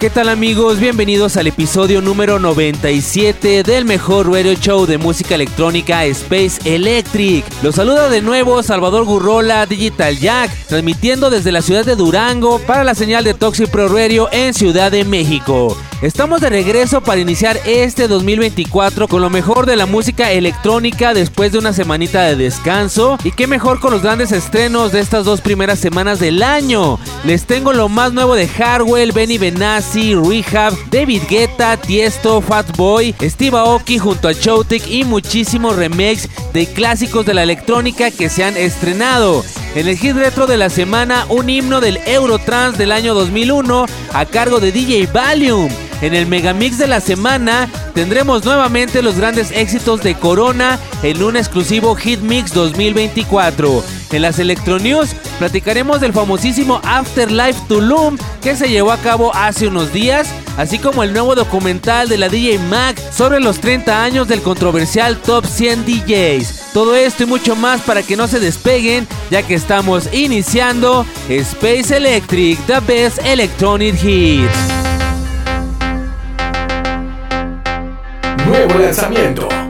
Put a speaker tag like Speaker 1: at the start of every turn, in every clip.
Speaker 1: ¿Qué tal amigos? Bienvenidos al episodio número 97 del mejor radio show de música electrónica Space Electric. Los saluda de nuevo Salvador Gurrola Digital Jack, transmitiendo desde la ciudad de Durango para la señal de Toxic Pro Radio en Ciudad de México. Estamos de regreso para iniciar este 2024 con lo mejor de la música electrónica después de una semanita de descanso. Y qué mejor con los grandes estrenos de estas dos primeras semanas del año. Les tengo lo más nuevo de Hardwell, Benny Benassi, Rehab, David Guetta, Tiesto, Fatboy, Steve Aoki junto a Chowtek y muchísimos remakes de clásicos de la electrónica que se han estrenado. En el hit retro de la semana, un himno del Eurotrans del año 2001 a cargo de DJ Valium. En el Megamix de la semana tendremos nuevamente los grandes éxitos de Corona en un exclusivo Hit Mix 2024. En las Electronews platicaremos del famosísimo Afterlife Tulum que se llevó a cabo hace unos días, así como el nuevo documental de la DJ Mac sobre los 30 años del controversial Top 100 DJs. Todo esto y mucho más para que no se despeguen, ya que estamos iniciando Space Electric, the best electronic hits.
Speaker 2: Nuevo lanzamiento.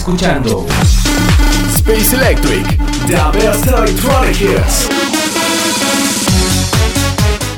Speaker 2: Escuchando Space Electric, The Best Electronic Hits.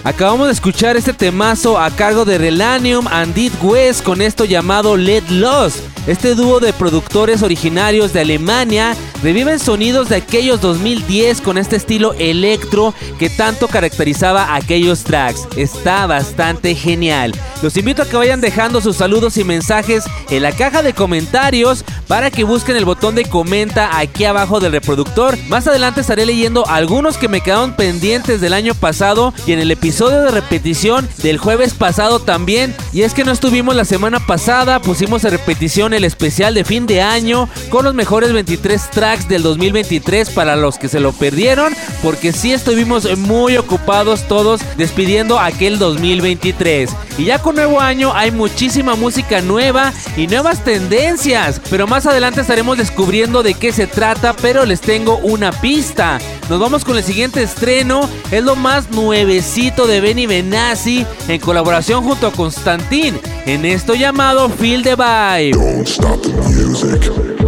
Speaker 1: Acabamos de escuchar este temazo a cargo de Relanium and Dead West con esto llamado Let Lost. Este dúo de productores originarios de Alemania reviven sonidos de aquellos 2010 con este estilo electro que tanto caracterizaba aquellos tracks. Está bastante genial. Los invito a que vayan dejando sus saludos y mensajes en la caja de comentarios para que busquen el botón de comenta aquí abajo del reproductor. Más adelante estaré leyendo algunos que me quedaron pendientes del año pasado y en el episodio de repetición del jueves pasado también. Y es que no estuvimos la semana pasada, pusimos en repetición el especial de fin de año con los mejores 23 tracks del 2023 para los que se lo perdieron, porque sí estuvimos muy ocupados todos despidiendo aquel 2023. Y ya con nuevo año hay muchísima música nueva y nuevas tendencias, pero más adelante estaremos descubriendo de qué se trata, pero les tengo una pista. Nos vamos con el siguiente estreno, es lo más nuevecito de Benny Benassi en colaboración junto a Constantin en esto llamado Feel the Vibe.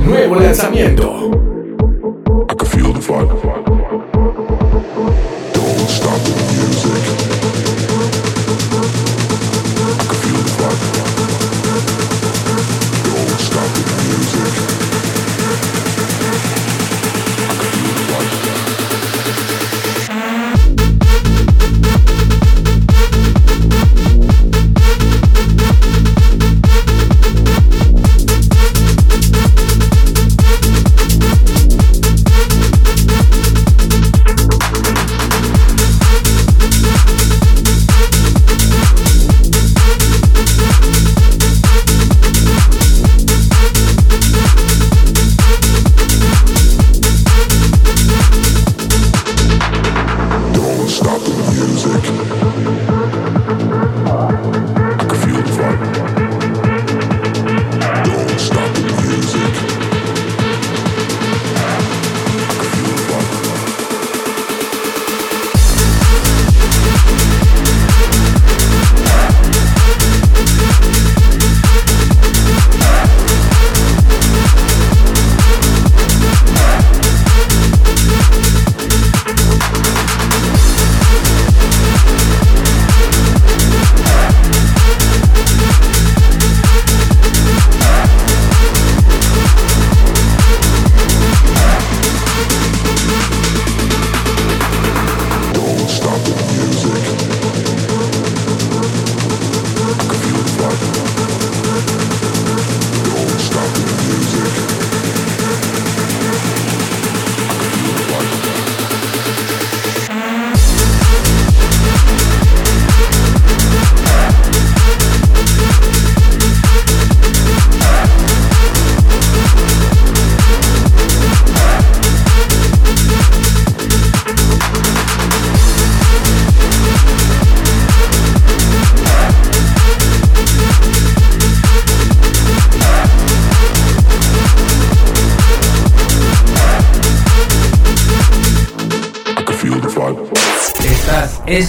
Speaker 2: Nuevo lanzamiento.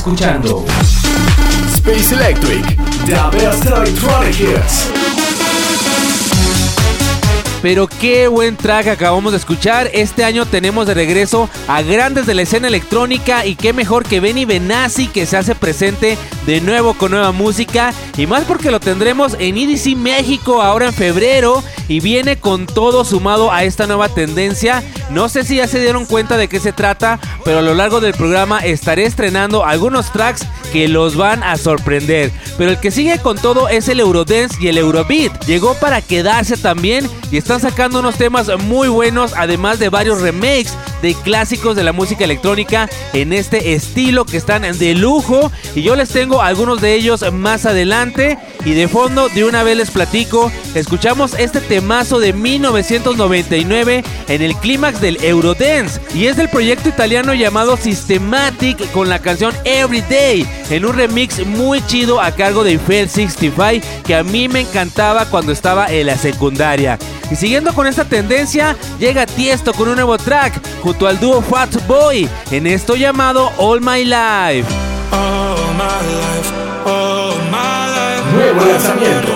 Speaker 2: Escuchando Space Electric, The Best Electronic Hits.
Speaker 1: Pero qué buen track acabamos de escuchar. Este año tenemos de regreso a grandes de la escena electrónica y qué mejor que Benny Benassi que se hace presente de nuevo con nueva música y más porque lo tendremos en EDC México ahora en febrero y viene con todo sumado a esta nueva tendencia. No sé si ya se dieron cuenta de qué se trata, pero a lo largo del programa estaré estrenando algunos tracks que los van a sorprender. Pero el que sigue con todo es el Eurodance y el Eurobeat. Llegó para quedarse también y están sacando unos temas muy buenos, además de varios remakes de clásicos de la música electrónica en este estilo que están de lujo. Y yo les tengo algunos de ellos más adelante. Y de fondo, de una vez les platico, escuchamos este temazo de 1999 en el clímax del Eurodance. Y es del proyecto italiano llamado Systematic con la canción Everyday en un remix muy chido a cargo de Eiffel 65 que a mí me encantaba cuando estaba en la secundaria. Y siguiendo con esta tendencia, llega Tiesto con un nuevo track junto al dúo Fat Boy en esto llamado All My Life.
Speaker 2: Nuevo lanzamiento.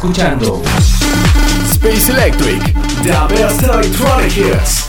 Speaker 2: Escuchando Space Electric, The Best Electronic Hits.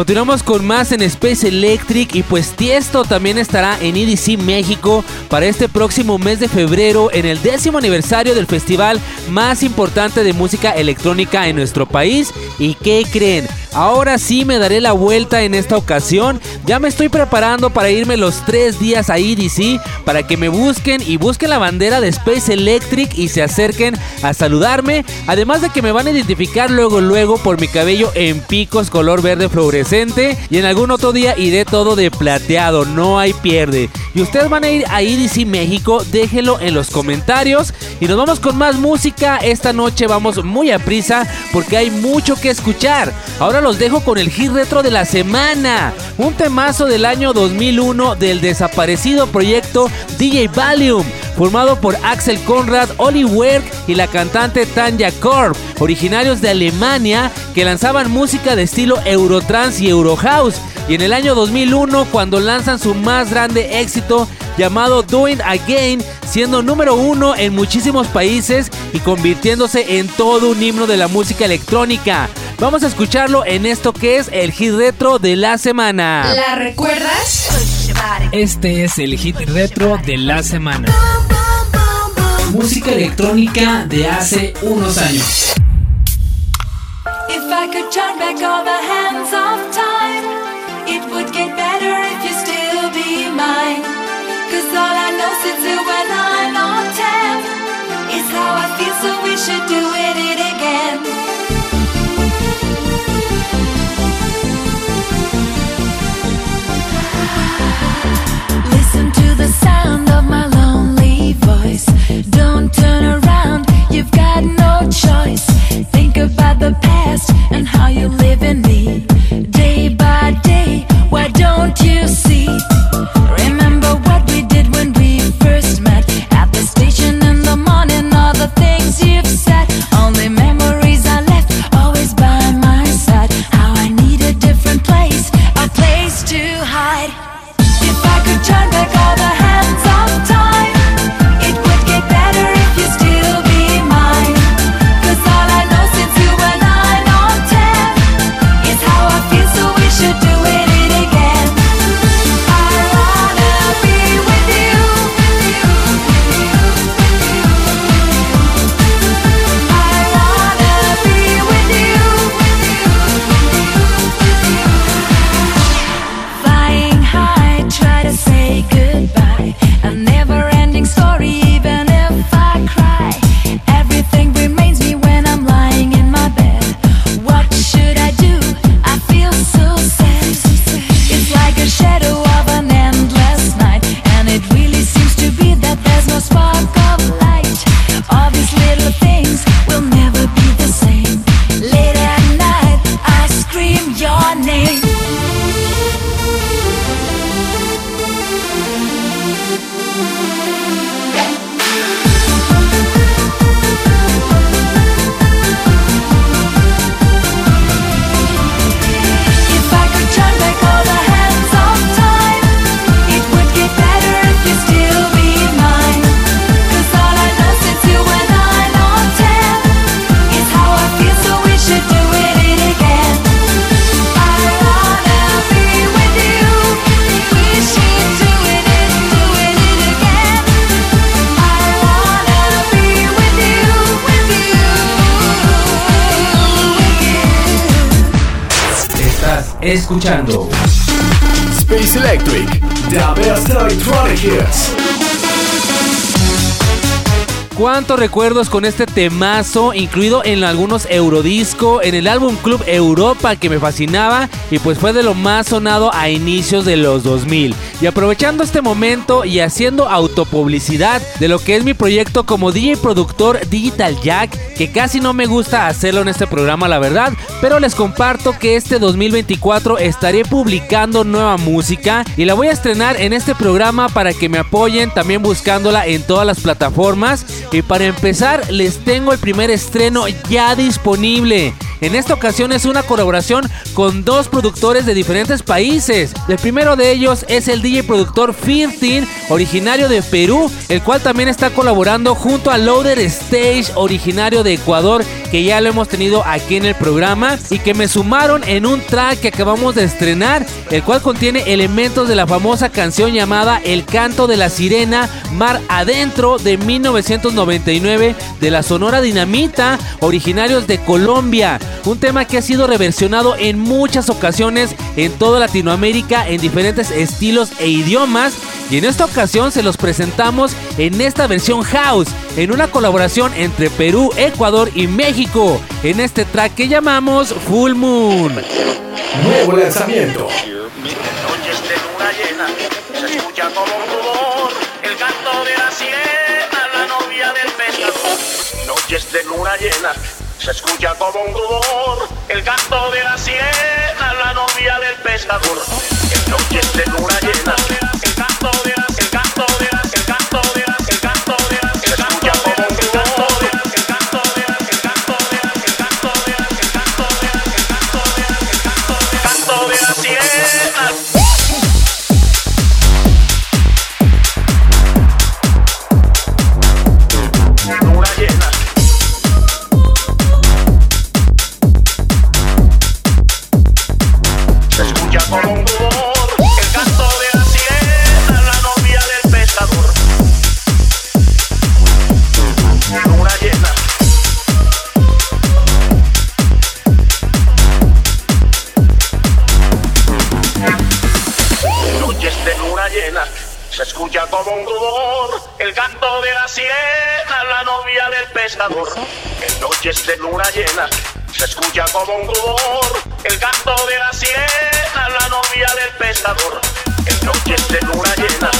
Speaker 1: Continuamos con más en Space Electric y pues Tiesto también estará en EDC México para este próximo mes de febrero en el décimo aniversario del festival más importante de música electrónica en nuestro país. ¿Y qué creen? Ahora sí me daré la vuelta en esta ocasión. Ya me estoy preparando para irme los tres días a EDC para que me busquen y busquen la bandera de Space Electric y se acerquen a saludarme. Además de que me van a identificar luego luego por mi cabello en picos color verde fluorescente y en algún otro día iré todo de plateado, no hay pierde. Y ustedes van a ir a EDC México, déjenlo en los comentarios y nos vamos con más música. Esta noche vamos muy a prisa porque hay mucho que escuchar. Ahora los dejo con el hit retro de la semana. Un temazo del año 2001 del desaparecido proyecto DJ Valium, formado por Axel Conrad, Oli Werk y la cantante Tanja Korb, originarios de Alemania que lanzaban música de estilo Eurotrans y Eurohouse. Y en el año 2001, cuando lanzan su más grande éxito llamado Doing Again, siendo número uno en muchísimos países y convirtiéndose en todo un himno de la música electrónica. Vamos a escucharlo en esto que es el hit retro de la semana.
Speaker 3: ¿La recuerdas?
Speaker 4: Este es el hit retro de la semana. Música electrónica de hace unos años. I could turn back all the hands of time,
Speaker 1: escuchando
Speaker 2: Space Electric, The Best Electronic Hits.
Speaker 1: cuántos recuerdos con este temazo, incluido en algunos Eurodisco, en el álbum Club Europa que me fascinaba y pues fue de lo más sonado a inicios de los 2000. Y aprovechando este momento y haciendo autopublicidad de lo que es mi proyecto como DJ productor Digital Jack, que casi no me gusta hacerlo en este programa la verdad, pero les comparto que este 2024 estaré publicando nueva música y la voy a estrenar en este programa para que me apoyen también buscándola en todas las plataformas y para empezar, les tengo el primer estreno ya disponible. En esta ocasión es una colaboración con dos productores de diferentes países. El primero de ellos es el DJ productor Firtin, originario de Perú, el cual también está colaborando junto a Loader Stage, originario de Ecuador, que ya lo hemos tenido aquí en el programa y que me sumaron en un track que acabamos de estrenar, el cual contiene elementos de la famosa canción llamada El canto de la sirena Mar Adentro de 1999 de la Sonora Dinamita, originarios de Colombia. Un tema que ha sido reversionado en muchas ocasiones en toda Latinoamérica en diferentes estilos e idiomas. Y en esta ocasión se los presentamos en esta versión house, en una colaboración entre Perú, Ecuador y México, en este track que llamamos Full Moon.
Speaker 2: Nuevo lanzamiento.
Speaker 5: Noches de luna llena, se escucha como un rumor, el canto de la sirena, la novia del pescador. Sirena. En noches de luna llena, el canto de la, el En noches de luna llena, se escucha como un rumor, el canto de la sirena, la novia del pescador. En noches de luna llena,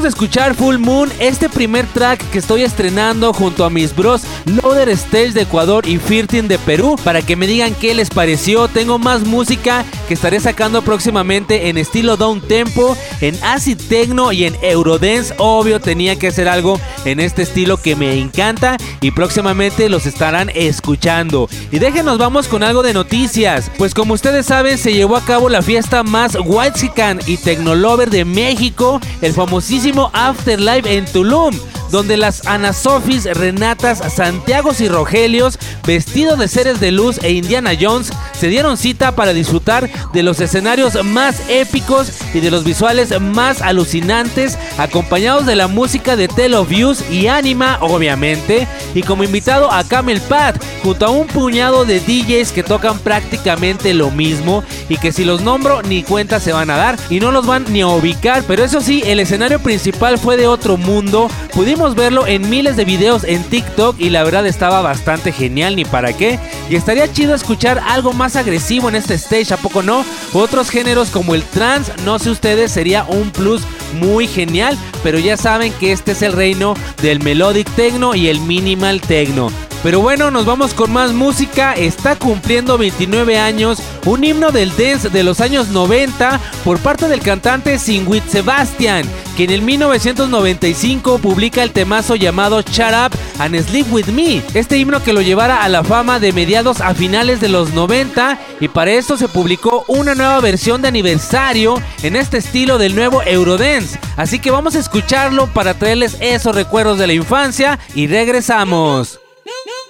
Speaker 5: De
Speaker 1: escuchar Full Moon, este primer track que estoy estrenando junto a mis bros Loader Stage de Ecuador y Firtin de Perú para que me digan qué les pareció. Tengo más música que estaré sacando próximamente en estilo down tempo, en acid techno y en eurodance. Obvio, tenía que hacer algo en este estilo que me encanta y próximamente los estarán escuchando. Y déjenos vamos con algo de noticias, pues como ustedes saben se llevó a cabo la fiesta más whitezican y technolover de México, el famosísimo Afterlife en Tulum donde las Ana Sofis, Renatas, Santiagos y Rogelios, vestidos de seres de luz e Indiana Jones, se dieron cita para disfrutar de los escenarios más épicos y de los visuales más alucinantes, acompañados de la música de Tell of Views y Anima, obviamente, y como invitado a Camel Pad, junto a un puñado de DJs que tocan prácticamente lo mismo y que si los nombro ni cuenta se van a dar y no los van ni a ubicar, pero eso sí, el escenario principal fue de otro mundo, pudimos verlo en miles de videos en TikTok y la verdad estaba bastante genial, ni para qué, y estaría chido escuchar algo más agresivo en este stage, ¿a poco no? Otros géneros como el trance, no sé ustedes, sería un plus muy genial, pero ya saben que este es el reino del melodic techno y el minimal techno. Pero bueno, nos vamos con más música. Está cumpliendo 29 años un himno del dance de los años 90 por parte del cantante Singwit Sebastian, que en el 1995 publica el temazo llamado Shut Up and Sleep With Me. Este himno que lo llevara a la fama de mediados a finales de los 90 y para esto se publicó una nueva versión de aniversario en este estilo del nuevo Eurodance. Así que vamos a escucharlo para traerles esos recuerdos de la infancia y regresamos.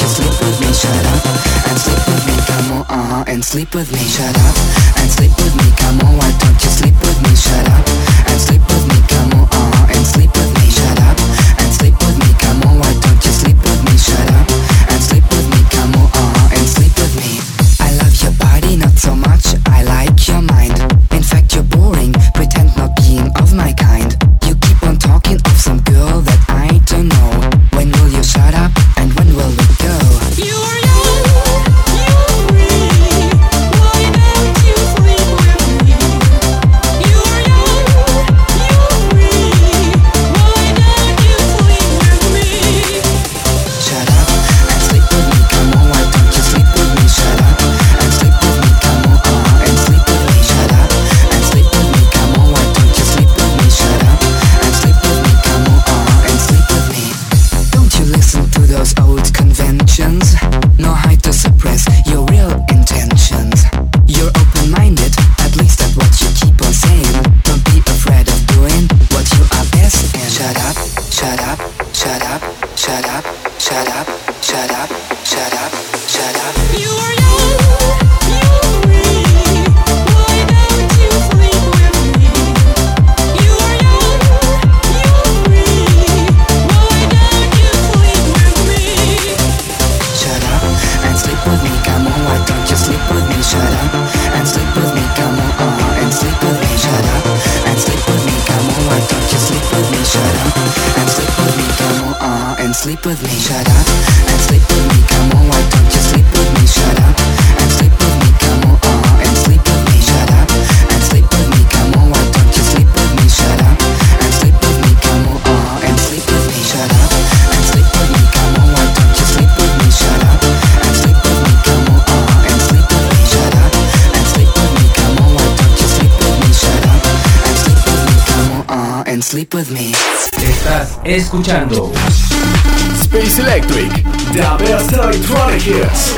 Speaker 3: you sleep with me? Shut up and sleep with me, come on. Uh huh. And sleep with me. Shut up and sleep with me, come on. Why don't you sleep with me? Shut up and sleep with me, come on, uh-huh, and sleep with me, shut up and sleep with me, come on, why don't you sleep with me, shut up and sleep with me, come on, uh-huh, and sleep with me. I love your body, not so much, I like your mind.
Speaker 4: Sleep with me.
Speaker 3: Shut up and sleep with me, come on, why don't you sleep with me? Shut up and sleep with me, come on, uh-huh, and sleep with me. Shut up and sleep with me, come on, why don't you sleep with me? Shut up and sleep with me, come on, uh-huh, and sleep with me. Shut up and sleep with me, come on, why don't you sleep with me? Shut up and sleep with me, come on, uh-huh, and sleep with me. Shut up and sleep with me, come on, why don't you sleep with me? Shut up and sleep with me, come on, uh-huh, and sleep with me.
Speaker 2: Estás escuchando Space Electric, the best hits.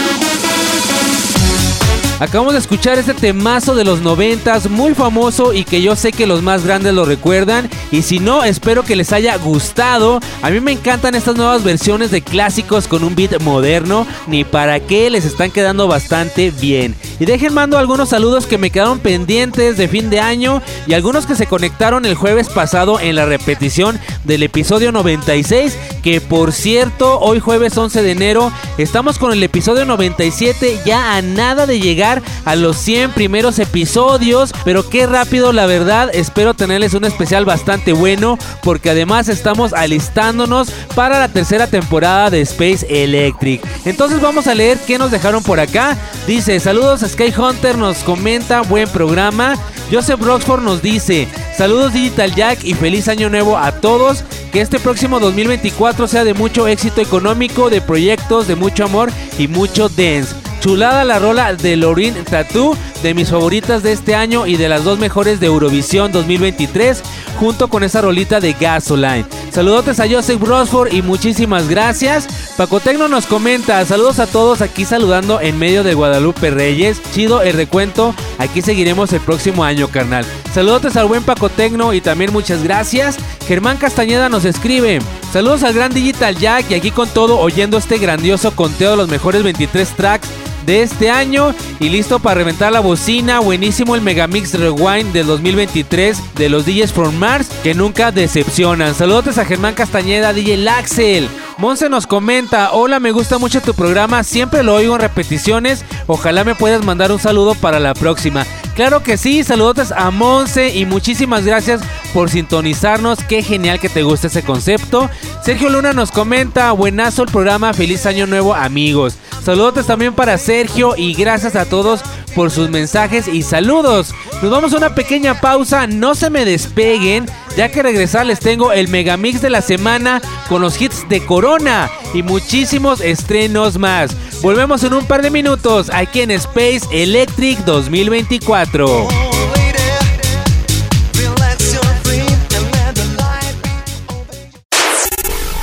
Speaker 1: Acabamos de escuchar este temazo de los noventas muy famoso y que yo sé que los más grandes lo recuerdan y si no espero que les haya gustado. A mí me encantan estas nuevas versiones de clásicos con un beat moderno, ni para qué les están quedando bastante bien. Y dejen mando algunos saludos que me quedaron pendientes de fin de año y algunos que se conectaron el jueves pasado en la repetición del episodio 96, que por cierto, hoy jueves 11 de enero estamos con el episodio 97 ya a nada de llegar a los 100 primeros episodios, pero qué rápido la verdad, espero tenerles un especial bastante bueno porque además estamos alistándonos para la tercera temporada de Space Electric. Entonces vamos a leer qué nos dejaron por acá. Dice, saludos a Sky Hunter, nos comenta, buen programa. Joseph Roxford nos dice, saludos Digital Jack y feliz año nuevo a todos. Que este próximo 2024 sea de mucho éxito económico, de proyectos, de mucho amor y mucho dance. Chulada la rola de Lorin Tattoo, de mis favoritas de este año y de las dos mejores de Eurovisión 2023, junto con esa rolita de Gasoline. Saludotes a Joseph Rosford y muchísimas gracias. Paco Tecno nos comenta, saludos a todos aquí saludando en medio de Guadalupe Reyes. Chido el recuento, aquí seguiremos el próximo año, carnal. Saludotes al buen Paco Tecno y también muchas gracias. Germán Castañeda nos escribe, saludos al gran Digital Jack y aquí con todo oyendo este grandioso conteo de los mejores 23 tracks de este año y listo para reventar la bocina. Buenísimo el Megamix Rewind del 2023 de los DJs from Mars que nunca decepcionan. Saludos a Germán Castañeda, DJ Laxel. Monse nos comenta, hola, me gusta mucho tu programa, siempre lo oigo en repeticiones, ojalá me puedas mandar un saludo para la próxima. Claro que sí, saludos a Monse y muchísimas gracias por sintonizarnos, qué genial que te guste ese concepto. Sergio Luna nos comenta, buenazo el programa, feliz año nuevo amigos. Saludos también para Sergio y gracias a todos por sus mensajes y saludos. Nos vamos a una pequeña pausa, no se me despeguen, ya que regresar les tengo el megamix de la semana con los hits de Corona y muchísimos estrenos más. Volvemos en un par de minutos aquí en Space Electric 2024.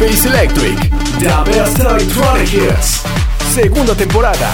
Speaker 2: Space Electric. The best electronic hits. Segunda temporada.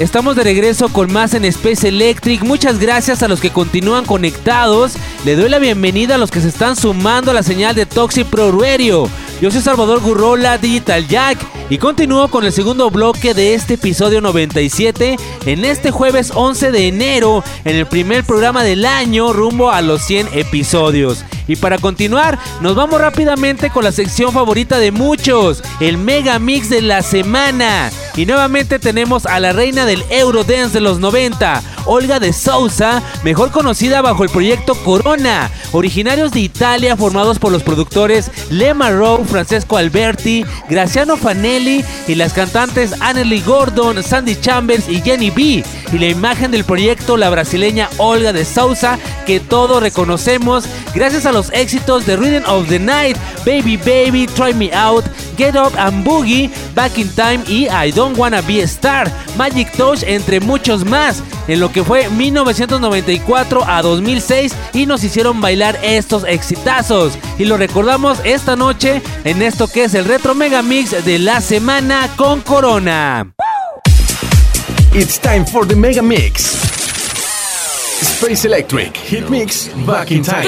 Speaker 1: Estamos de regreso con más en Space Electric. Muchas gracias a los que continúan conectados. Le doy la bienvenida a los que se están sumando a la señal de Toxic Pro Radio. Yo soy Salvador Gurrola, Digital Jack, y continúo con el segundo bloque de este episodio 97 en este jueves 11 de enero, en el primer programa del año rumbo a los 100 episodios. Y para continuar, nos vamos rápidamente con la sección favorita de muchos, el Mega Mix de la semana. Y nuevamente tenemos a la reina del Eurodance de los 90, Olga de Sousa, mejor conocida bajo el proyecto Corona, originarios de Italia formados por los productores Lema Rowe, Francesco Alberti, Graciano Fanelli y las cantantes Annelie Gordon, Sandy Chambers y Jenny B. Y la imagen del proyecto, la brasileña Olga de Sousa, que todos reconocemos gracias a los éxitos de Rhythm of the Night, Baby Baby, Try Me Out, Get Up and Boogie, Back in Time y I Don't Wanna Be a Star, Magic Touch, entre muchos más, en lo que fue 1994 a 2006 y nos hicieron bailar estos exitazos. Y lo recordamos esta noche en esto que es el Retro Mega Mix de la semana con Corona.
Speaker 2: It's time for the Mega Mix. Space Electric Hit Mix Back in Time.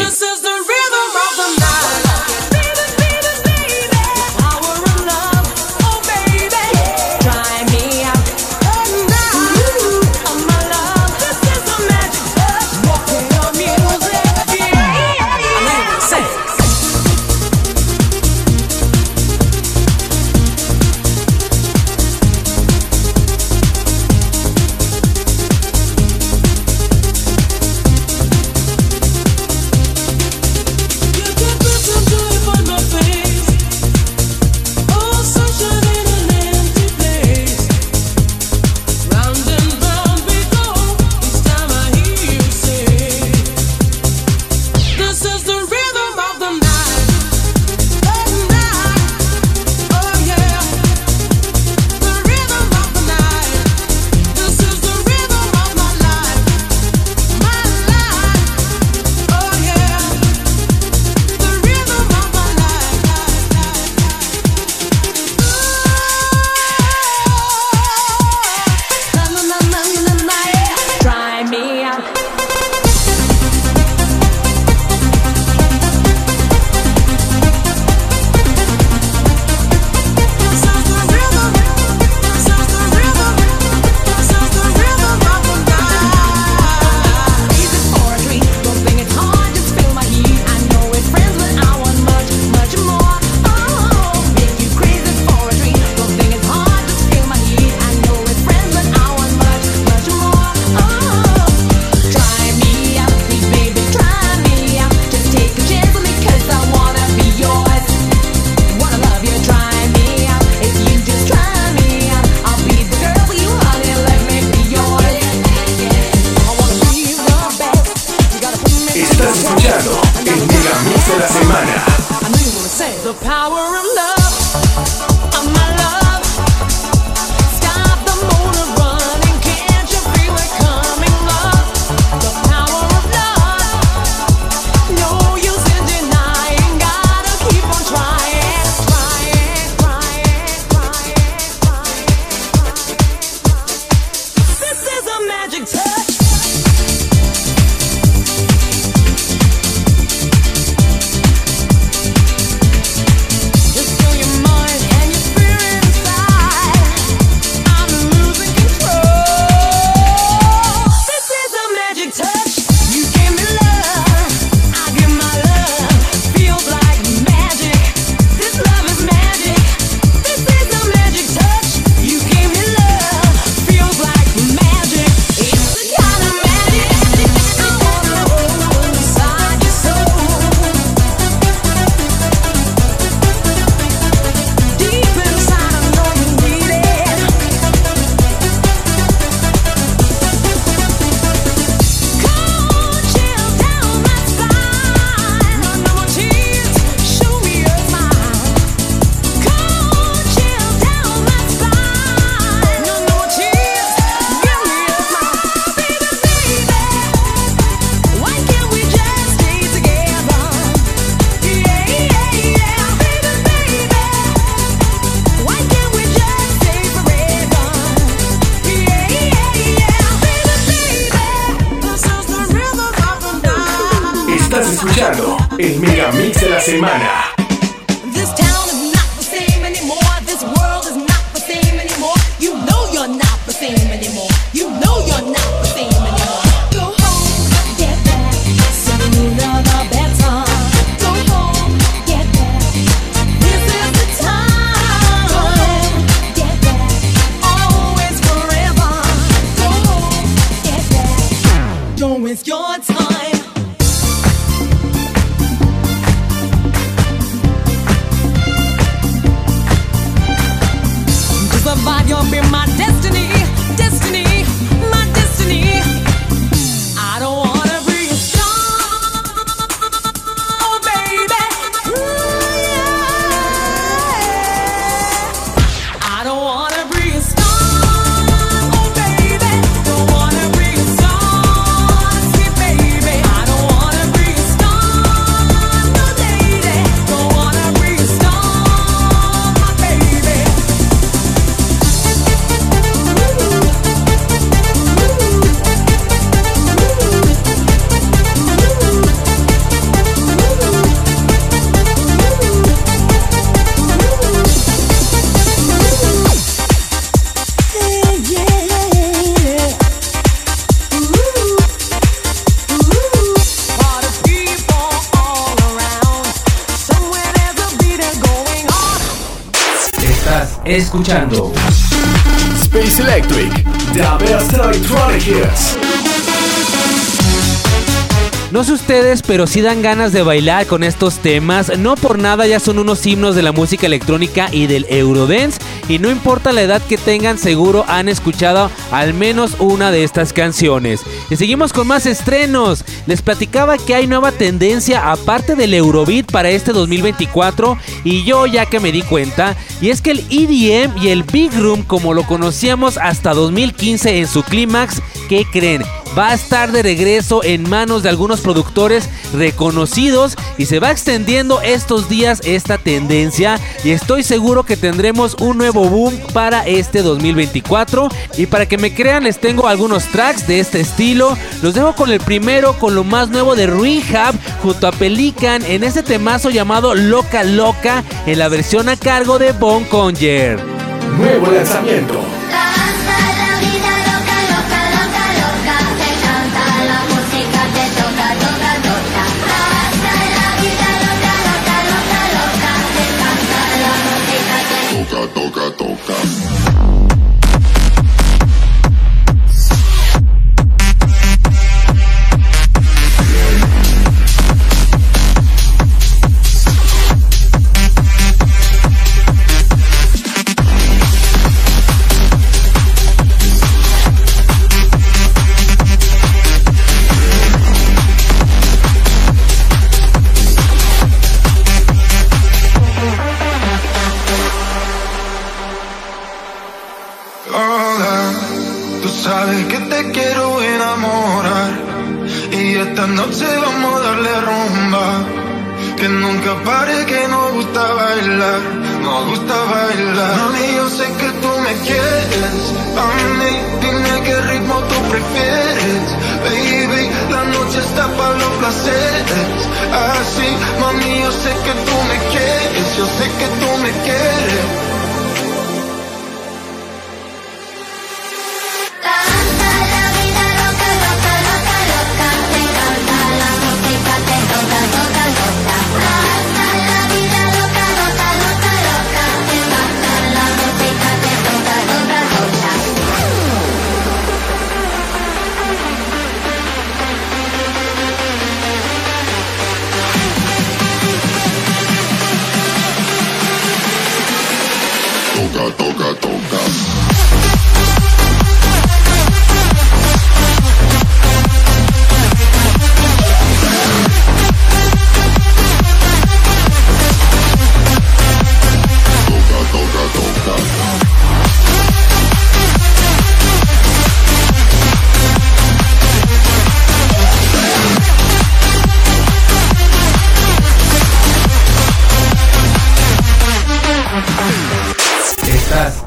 Speaker 2: Escuchando Space Electric, the best electronic hits.
Speaker 1: No sé ustedes, pero sí dan ganas de bailar con estos temas. No por nada ya son unos himnos de la música electrónica y del Eurodance. Y no importa la edad que tengan, seguro han escuchado al menos una de estas canciones. Y seguimos con más estrenos. Les platicaba que hay nueva tendencia aparte del Eurobeat para este 2024. Y yo ya que me di cuenta. Y es que el EDM y el Big Room, como lo conocíamos hasta 2015 en su clímax, ¿qué creen? Va a estar de regreso en manos de algunos productores reconocidos y se va extendiendo estos días esta tendencia. Y estoy seguro que tendremos un nuevo boom para este 2024 y para que me crean les tengo algunos tracks de este estilo. Los dejo con el primero con lo más nuevo de Rehab junto a Pelican en este temazo llamado Loca Loca en la versión a cargo de Bon Conjer
Speaker 2: Nuevo lanzamiento.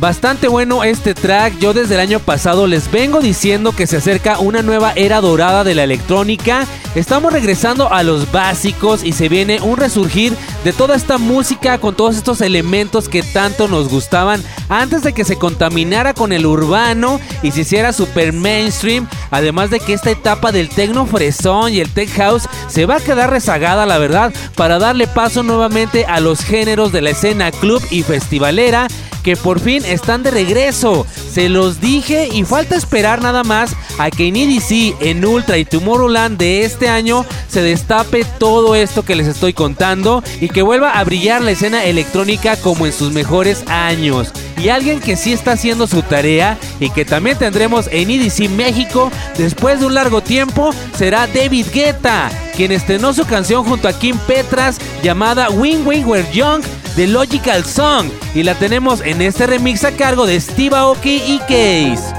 Speaker 1: Bastante bueno este track, yo desde el año pasado les vengo diciendo que se acerca una nueva era dorada de la electrónica, estamos regresando a los básicos y se viene un resurgir de toda esta música con todos estos elementos que tanto nos gustaban antes de que se contaminara con el urbano y se hiciera super mainstream, además de que esta etapa del techno fresón y el tech house se va a quedar rezagada la verdad para darle paso nuevamente a los géneros de la escena club y festivalera que por fin están de regreso. Se los dije y falta esperar nada más a que en EDC, en Ultra y Tomorrowland de este año se destape todo esto que les estoy contando y que vuelva a brillar la escena electrónica como en sus mejores años. Y alguien que sí está haciendo su tarea y que también tendremos en EDC México después de un largo tiempo será David Guetta, quien estrenó su canción junto a Kim Petras llamada Wing Wing We're Young de Logical Song y la tenemos en este remix a cargo de Steve Aoki y Case.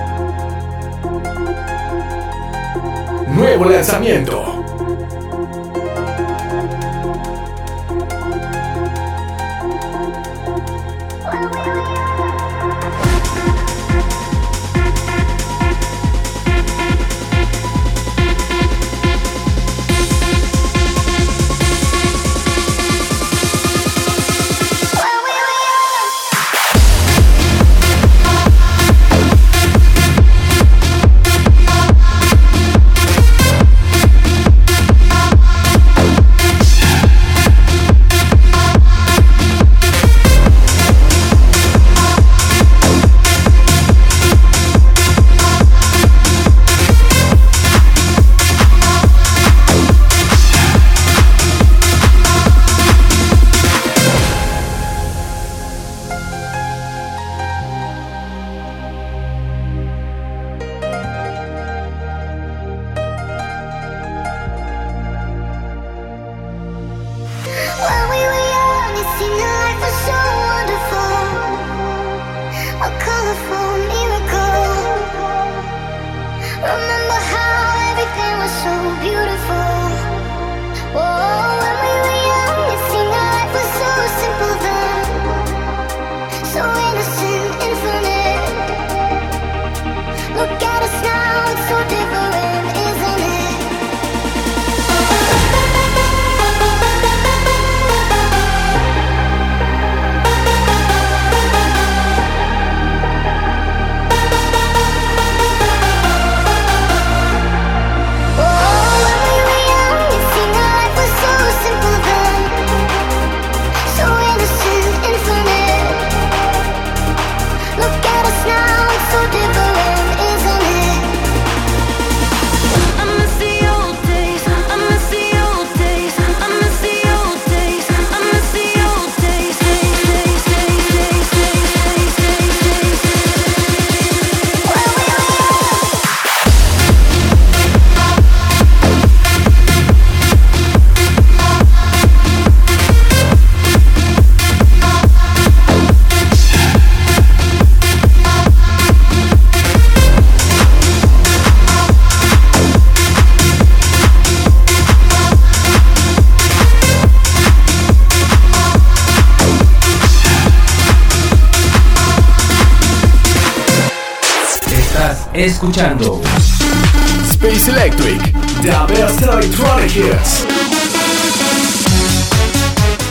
Speaker 2: Nuevo lanzamiento.
Speaker 1: Escuchando
Speaker 2: Space Electric, the best electronic hits.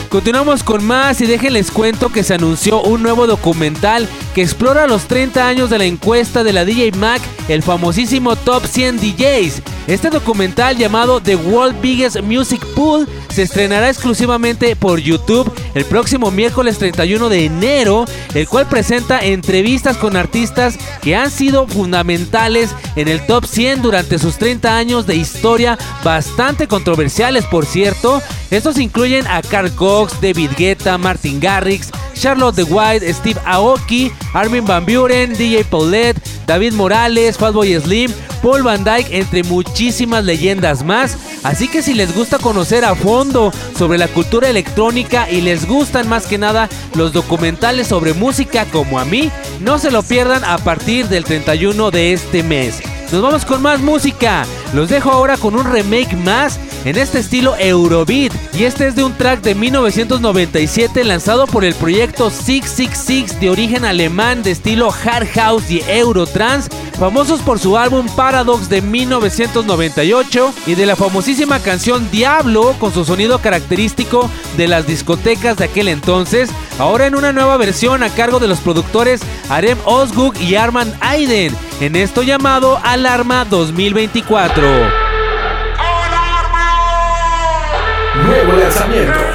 Speaker 1: Continuamos con más y déjenles cuento que se anunció un nuevo documental que explora los 30 años de la encuesta de la DJ Mag, el famosísimo Top 100 DJs. Este documental llamado The World Biggest Music Pool se estrenará exclusivamente por YouTube el próximo miércoles 31 de enero, el cual presenta entrevistas con artistas que han sido fundamentales en el top 100 durante sus 30 años de historia, bastante controversiales por cierto. Estos incluyen a Carl Cox, David Guetta, Martin Garrix, Charlotte the White, Steve Aoki, Armin Van Buren, DJ Paulette, David Morales, Fatboy Slim, Paul Van Dyke, entre muchísimas leyendas más. Así que si les gusta conocer a fondo sobre la cultura electrónica y les gustan más que nada los documentales sobre música como a mí, no se lo pierdan a partir del 31 de este mes. Nos vamos con más música. Los dejo ahora con un remake más en este estilo Eurobeat. Y este es de un track de 1997 lanzado por el proyecto 666 de origen alemán de estilo hard house y Eurotrans, famosos por su álbum Paradox de 1998 y de la famosísima canción Diablo con su sonido característico de las discotecas de aquel entonces, ahora en una nueva versión a cargo de los productores Arem Osguk y Armand Aiden, en esto llamado Alarma 2024.
Speaker 2: Nuevo lanzamiento.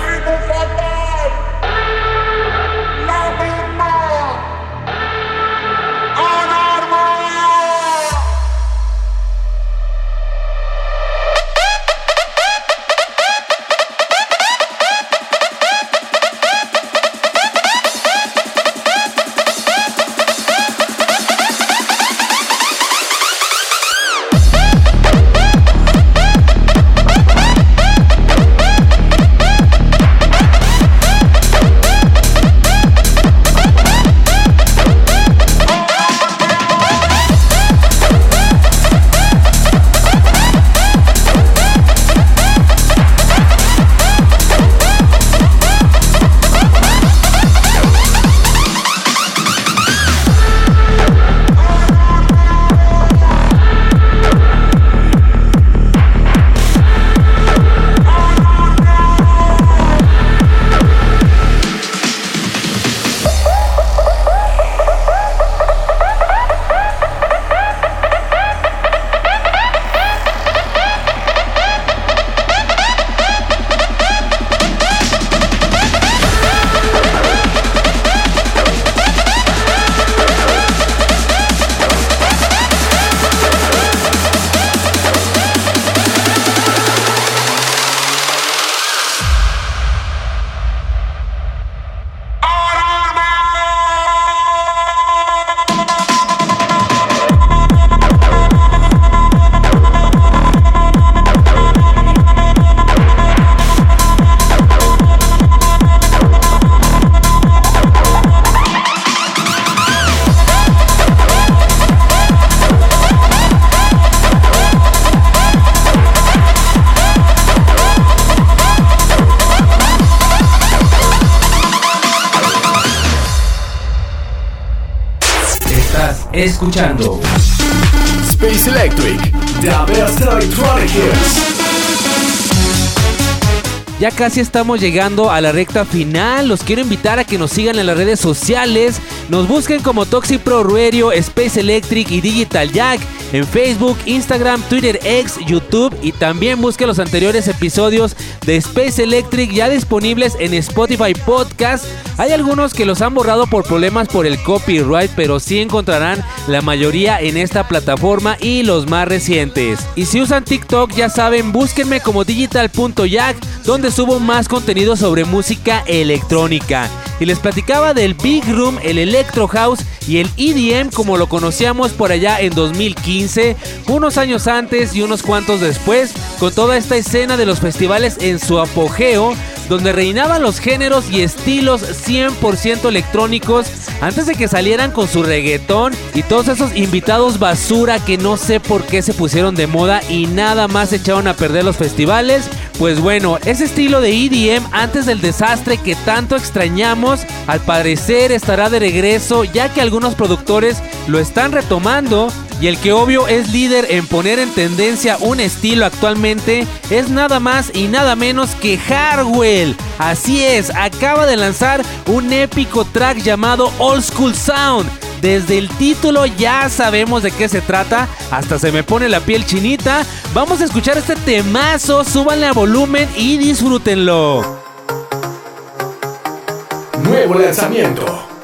Speaker 1: Casi estamos llegando a la recta final. Los quiero invitar a que nos sigan en las redes sociales. Nos busquen como Toxic Pro Radio, Space Electric y Digital Jack en Facebook, Instagram, Twitter, X, YouTube y también busquen los anteriores episodios de Space Electric ya disponibles en Spotify Podcast. Hay algunos que los han borrado por problemas por el copyright, pero sí encontrarán la mayoría en esta plataforma y los más recientes. Y si usan TikTok, ya saben, búsquenme como digital.jack, donde subo más contenido sobre música electrónica. Y les platicaba del Big Room, el Electro House y el EDM como lo conocíamos por allá en 2015, unos años antes y unos cuantos después, con toda esta escena de los festivales en su apogeo, donde reinaban los géneros y estilos 100% electrónicos antes de que salieran con su reggaetón y todos esos invitados basura que no sé por qué se pusieron de moda y nada más echaron a perder los festivales. Pues bueno, ese estilo de EDM antes del desastre que tanto extrañamos, al parecer estará de regreso ya que algunos productores lo están retomando Y el que obvio es líder en poner en tendencia un estilo actualmente es nada más y nada menos que Harwell. Así es, acaba de lanzar un épico track llamado Old School Sound. Desde el título ya sabemos de qué se trata, hasta se me pone la piel chinita. Vamos a escuchar este temazo, súbanle a volumen y disfrútenlo.
Speaker 2: Nuevo lanzamiento.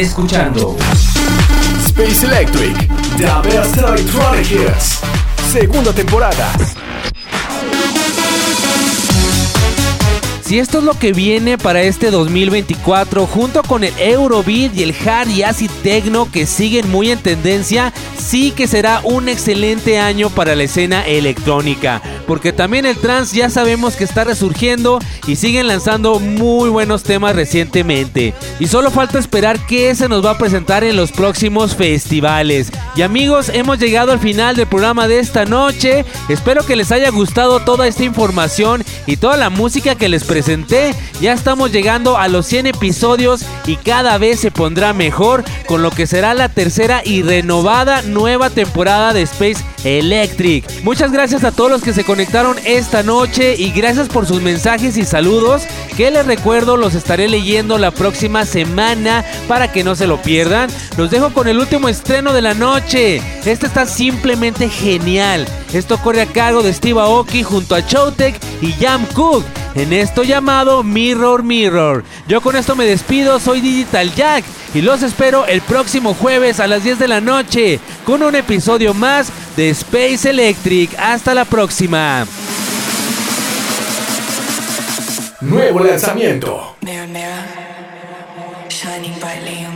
Speaker 1: Escuchando
Speaker 2: Space Electric, The Best Electronic Hits, segunda temporada.
Speaker 1: Si esto es lo que viene para este 2024, junto con el Eurobeat y el Hard y Acid Techno que siguen muy en tendencia, sí que será un excelente año para la escena electrónica. Porque también el trance ya sabemos que está resurgiendo y siguen lanzando muy buenos temas recientemente. Y solo falta esperar qué se nos va a presentar en los próximos festivales. Y amigos, hemos llegado al final del programa de esta noche. Espero que les haya gustado toda esta información y toda la música que les presenté. Ya estamos llegando a los 100 episodios y cada vez se pondrá mejor con lo que será la tercera y renovada nueva temporada de Space Electric. Muchas gracias a todos los que se conectaron esta noche y gracias por sus mensajes y saludos que les recuerdo los estaré leyendo la próxima semana para que no se lo pierdan. Los dejo con el último estreno de la noche. Este está simplemente genial. Esto corre a cargo de Steve Aoki junto a Chowtek y Jam Cook en esto llamado Mirror Mirror. Yo con esto me despido, soy Digital Jack y los espero el próximo jueves a las 10 de la noche con un episodio más de Space Electric. Hasta la próxima.
Speaker 2: Nuevo lanzamiento.
Speaker 6: Mirror, mirror, shining brightly on